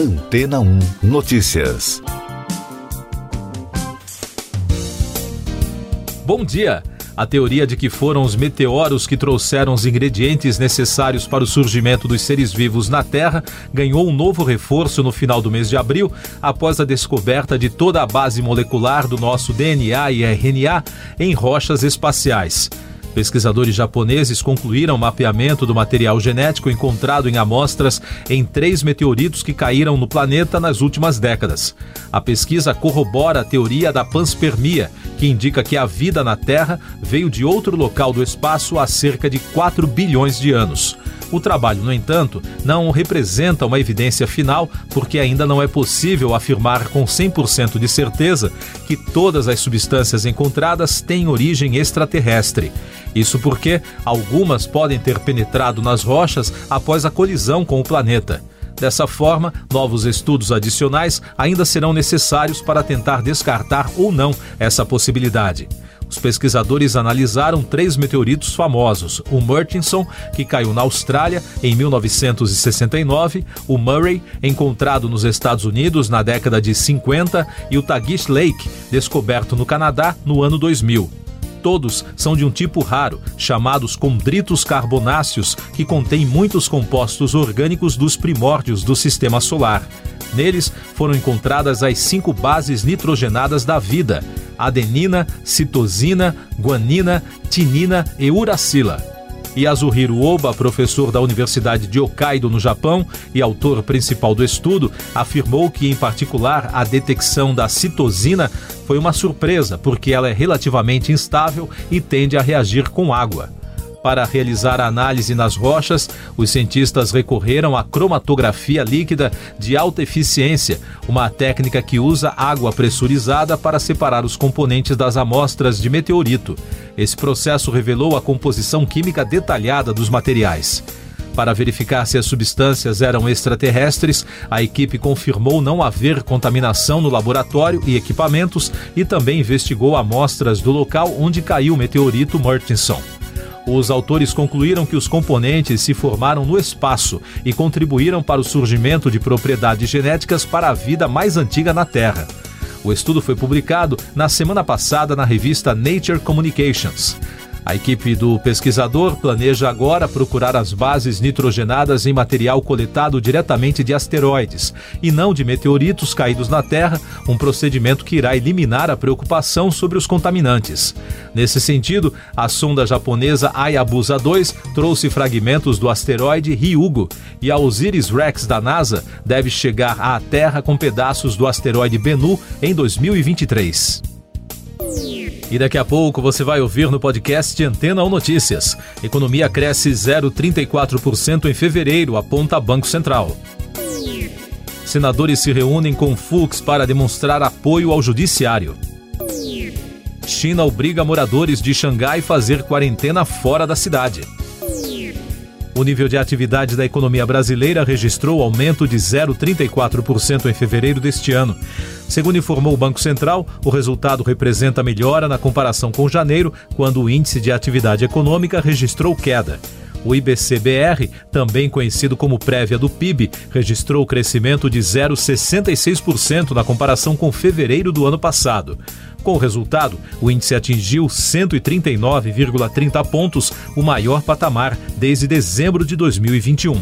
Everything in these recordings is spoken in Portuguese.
Antena 1 Notícias. Bom dia! A teoria de que foram os meteoros que trouxeram os ingredientes necessários para o surgimento dos seres vivos na Terra ganhou um novo reforço no final do mês de abril, após a descoberta de toda a base molecular do nosso DNA e RNA em rochas espaciais. Pesquisadores japoneses concluíram o mapeamento do material genético encontrado em amostras em três meteoritos que caíram no planeta nas últimas décadas. A pesquisa corrobora a teoria da panspermia, que indica que a vida na Terra veio de outro local do espaço há cerca de 4 bilhões de anos. O trabalho, no entanto, não representa uma evidência final, porque ainda não é possível afirmar com 100% de certeza que todas as substâncias encontradas têm origem extraterrestre. Isso porque algumas podem ter penetrado nas rochas após a colisão com o planeta. Dessa forma, novos estudos adicionais ainda serão necessários para tentar descartar ou não essa possibilidade. Os pesquisadores analisaram três meteoritos famosos: o Murchison, que caiu na Austrália em 1969, o Murray, encontrado nos Estados Unidos na década de 50, e o Tagish Lake, descoberto no Canadá no ano 2000. Todos são de um tipo raro, chamados condritos carbonáceos, que contêm muitos compostos orgânicos dos primórdios do sistema solar. Neles foram encontradas as cinco bases nitrogenadas da vida: adenina, citosina, guanina, tinina e uracila. Yasuhiro Oba, professor da Universidade de Hokkaido, no Japão, e autor principal do estudo, afirmou que, em particular, a detecção da citosina foi uma surpresa, porque ela é relativamente instável e tende a reagir com água. Para realizar a análise nas rochas, os cientistas recorreram à cromatografia líquida de alta eficiência, uma técnica que usa água pressurizada para separar os componentes das amostras de meteorito. Esse processo revelou a composição química detalhada dos materiais. Para verificar se as substâncias eram extraterrestres, a equipe confirmou não haver contaminação no laboratório e equipamentos e também investigou amostras do local onde caiu o meteorito Murchison. Os autores concluíram que os componentes se formaram no espaço e contribuíram para o surgimento de propriedades genéticas para a vida mais antiga na Terra. O estudo foi publicado na semana passada na revista Nature Communications. A equipe do pesquisador planeja agora procurar as bases nitrogenadas em material coletado diretamente de asteroides e não de meteoritos caídos na Terra, um procedimento que irá eliminar a preocupação sobre os contaminantes. Nesse sentido, a sonda japonesa Hayabusa 2 trouxe fragmentos do asteroide Ryugu e a Osiris-Rex da NASA deve chegar à Terra com pedaços do asteroide Bennu em 2023. E daqui a pouco você vai ouvir no podcast Antena ou Notícias. Economia cresce 0,34% em fevereiro, aponta Banco Central. Senadores se reúnem com Fux para demonstrar apoio ao judiciário. China obriga moradores de Xangai a fazer quarentena fora da cidade. O nível de atividade da economia brasileira registrou aumento de 0,34% em fevereiro deste ano. Segundo informou o Banco Central, o resultado representa melhora na comparação com janeiro, quando o índice de atividade econômica registrou queda. O IBCBR, também conhecido como prévia do PIB, registrou crescimento de 0,66% na comparação com fevereiro do ano passado. Com o resultado, o índice atingiu 139,30 pontos, o maior patamar desde dezembro de 2021.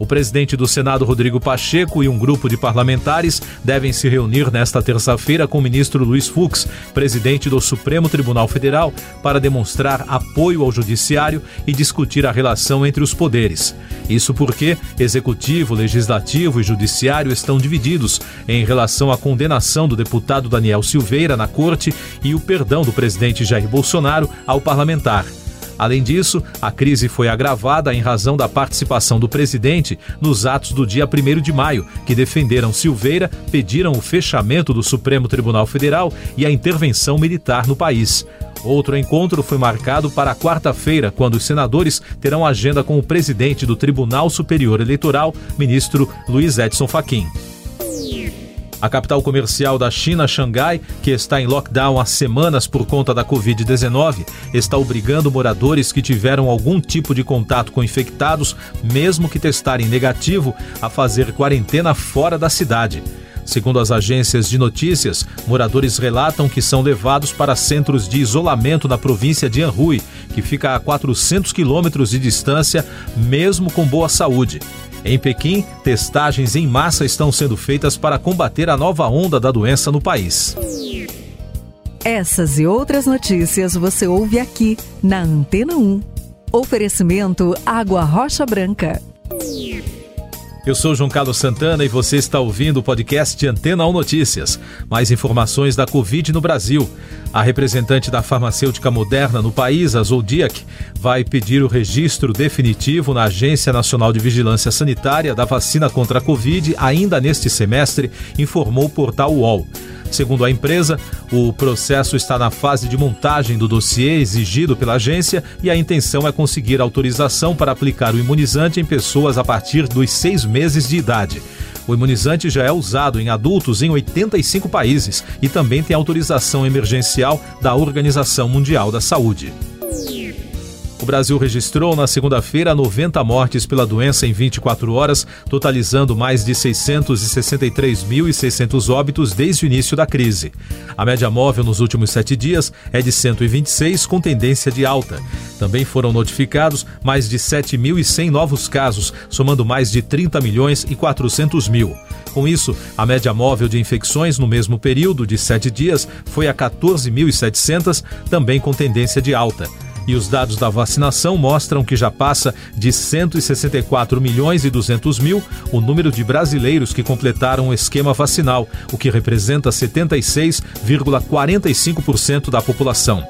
O presidente do Senado, Rodrigo Pacheco, e um grupo de parlamentares devem se reunir nesta terça-feira com o ministro Luiz Fux, presidente do Supremo Tribunal Federal, para demonstrar apoio ao Judiciário e discutir a relação entre os poderes. Isso porque Executivo, Legislativo e Judiciário estão divididos em relação à condenação do deputado Daniel Silveira na corte e o perdão do presidente Jair Bolsonaro ao parlamentar. Além disso, a crise foi agravada em razão da participação do presidente nos atos do dia 1 de maio, que defenderam Silveira, pediram o fechamento do Supremo Tribunal Federal e a intervenção militar no país. Outro encontro foi marcado para quarta-feira, quando os senadores terão agenda com o presidente do Tribunal Superior Eleitoral, ministro Luiz Edson Fachin. A capital comercial da China, Xangai, que está em lockdown há semanas por conta da Covid-19, está obrigando moradores que tiveram algum tipo de contato com infectados, mesmo que testarem negativo, a fazer quarentena fora da cidade. Segundo as agências de notícias, moradores relatam que são levados para centros de isolamento na província de Anhui, que fica a 400 quilômetros de distância, mesmo com boa saúde. Em Pequim, testagens em massa estão sendo feitas para combater a nova onda da doença no país. Essas e outras notícias você ouve aqui na Antena 1. Oferecimento Água Rocha Branca. Eu sou João Carlos Santana e você está ouvindo o podcast Antena 1 Notícias. Mais informações da Covid no Brasil. A representante da farmacêutica moderna no país, a Zoldiac, vai pedir o registro definitivo na Agência Nacional de Vigilância Sanitária da vacina contra a Covid ainda neste semestre, informou o portal UOL. Segundo a empresa, o processo está na fase de montagem do dossiê exigido pela agência e a intenção é conseguir autorização para aplicar o imunizante em pessoas a partir dos seis meses de idade. O imunizante já é usado em adultos em 85 países e também tem autorização emergencial da Organização Mundial da Saúde. Brasil registrou na segunda-feira 90 mortes pela doença em 24 horas, totalizando mais de 663.600 óbitos desde o início da crise. A média móvel nos últimos sete dias é de 126, com tendência de alta. Também foram notificados mais de 7.100 novos casos, somando mais de 30 milhões e 400 mil. Com isso, a média móvel de infecções no mesmo período de sete dias foi a 14.700, também com tendência de alta. E os dados da vacinação mostram que já passa de 164 milhões e 200 mil o número de brasileiros que completaram o esquema vacinal, o que representa 76,45% da população.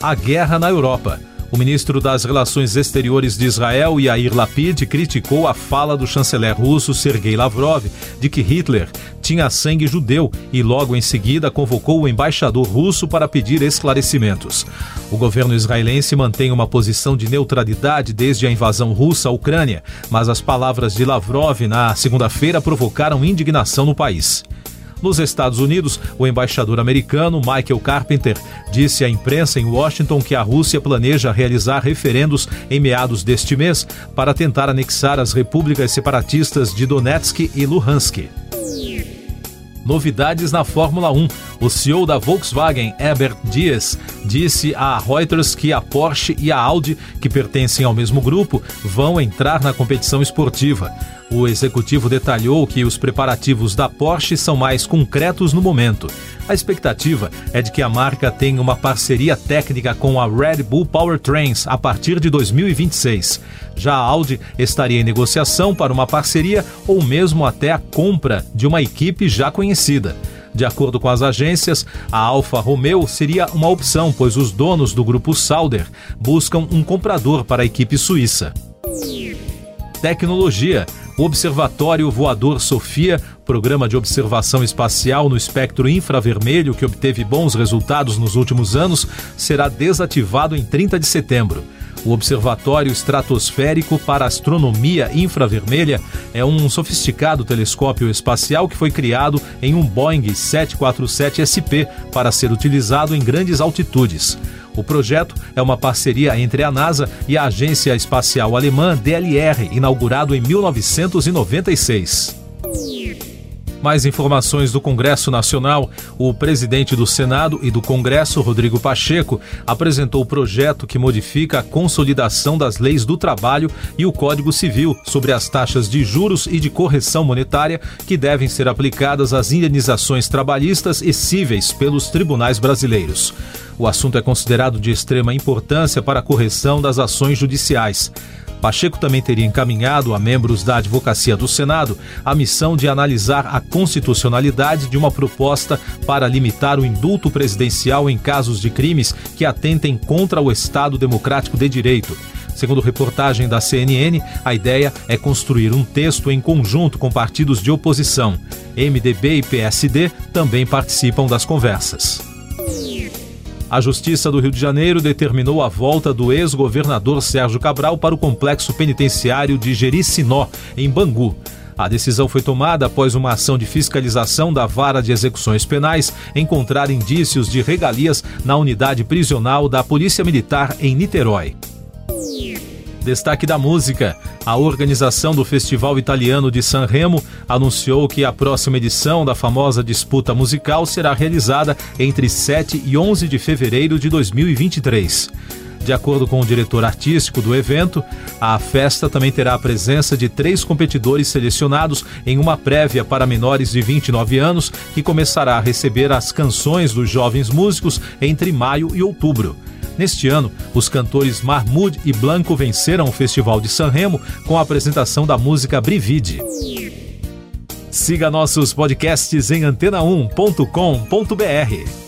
A guerra na Europa. O ministro das Relações Exteriores de Israel, Yair Lapid, criticou a fala do chanceler russo Sergei Lavrov de que Hitler tinha sangue judeu e logo em seguida convocou o embaixador russo para pedir esclarecimentos. O governo israelense mantém uma posição de neutralidade desde a invasão russa à Ucrânia, mas as palavras de Lavrov na segunda-feira provocaram indignação no país. Nos Estados Unidos, o embaixador americano Michael Carpenter disse à imprensa em Washington que a Rússia planeja realizar referendos em meados deste mês para tentar anexar as repúblicas separatistas de Donetsk e Luhansk. Novidades na Fórmula 1. O CEO da Volkswagen, Herbert Dias, disse a Reuters que a Porsche e a Audi, que pertencem ao mesmo grupo, vão entrar na competição esportiva. O executivo detalhou que os preparativos da Porsche são mais concretos no momento. A expectativa é de que a marca tenha uma parceria técnica com a Red Bull Powertrains a partir de 2026. Já a Audi estaria em negociação para uma parceria ou mesmo até a compra de uma equipe já conhecida. De acordo com as agências, a Alfa Romeo seria uma opção, pois os donos do grupo Sauder buscam um comprador para a equipe suíça. Tecnologia. O Observatório Voador Sofia, programa de observação espacial no espectro infravermelho que obteve bons resultados nos últimos anos, será desativado em 30 de setembro. O Observatório Estratosférico para Astronomia Infravermelha é um sofisticado telescópio espacial que foi criado em um Boeing 747 SP para ser utilizado em grandes altitudes. O projeto é uma parceria entre a NASA e a Agência Espacial Alemã DLR, inaugurado em 1996. Mais informações do Congresso Nacional. O presidente do Senado e do Congresso, Rodrigo Pacheco, apresentou o projeto que modifica a consolidação das leis do trabalho e o Código Civil sobre as taxas de juros e de correção monetária que devem ser aplicadas às indenizações trabalhistas e cíveis pelos tribunais brasileiros. O assunto é considerado de extrema importância para a correção das ações judiciais. Pacheco também teria encaminhado a membros da Advocacia do Senado a missão de analisar a constitucionalidade de uma proposta para limitar o indulto presidencial em casos de crimes que atentem contra o Estado Democrático de Direito. Segundo reportagem da CNN, a ideia é construir um texto em conjunto com partidos de oposição. MDB e PSD também participam das conversas. A Justiça do Rio de Janeiro determinou a volta do ex-governador Sérgio Cabral para o complexo penitenciário de Jericinó, em Bangu. A decisão foi tomada após uma ação de fiscalização da Vara de Execuções Penais encontrar indícios de regalias na unidade prisional da Polícia Militar em Niterói. Destaque da música. A organização do Festival Italiano de Sanremo anunciou que a próxima edição da famosa disputa musical será realizada entre 7 e 11 de fevereiro de 2023. De acordo com o diretor artístico do evento, a festa também terá a presença de três competidores selecionados em uma prévia para menores de 29 anos, que começará a receber as canções dos jovens músicos entre maio e outubro. Neste ano, os cantores Mahmoud e Blanco venceram o Festival de Sanremo com a apresentação da música Brivide. Siga nossos podcasts em antena1.com.br.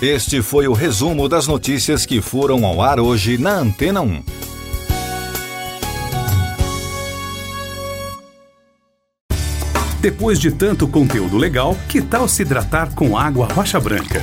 Este foi o resumo das notícias que foram ao ar hoje na Antena 1. Depois de tanto conteúdo legal, que tal se hidratar com água rocha branca?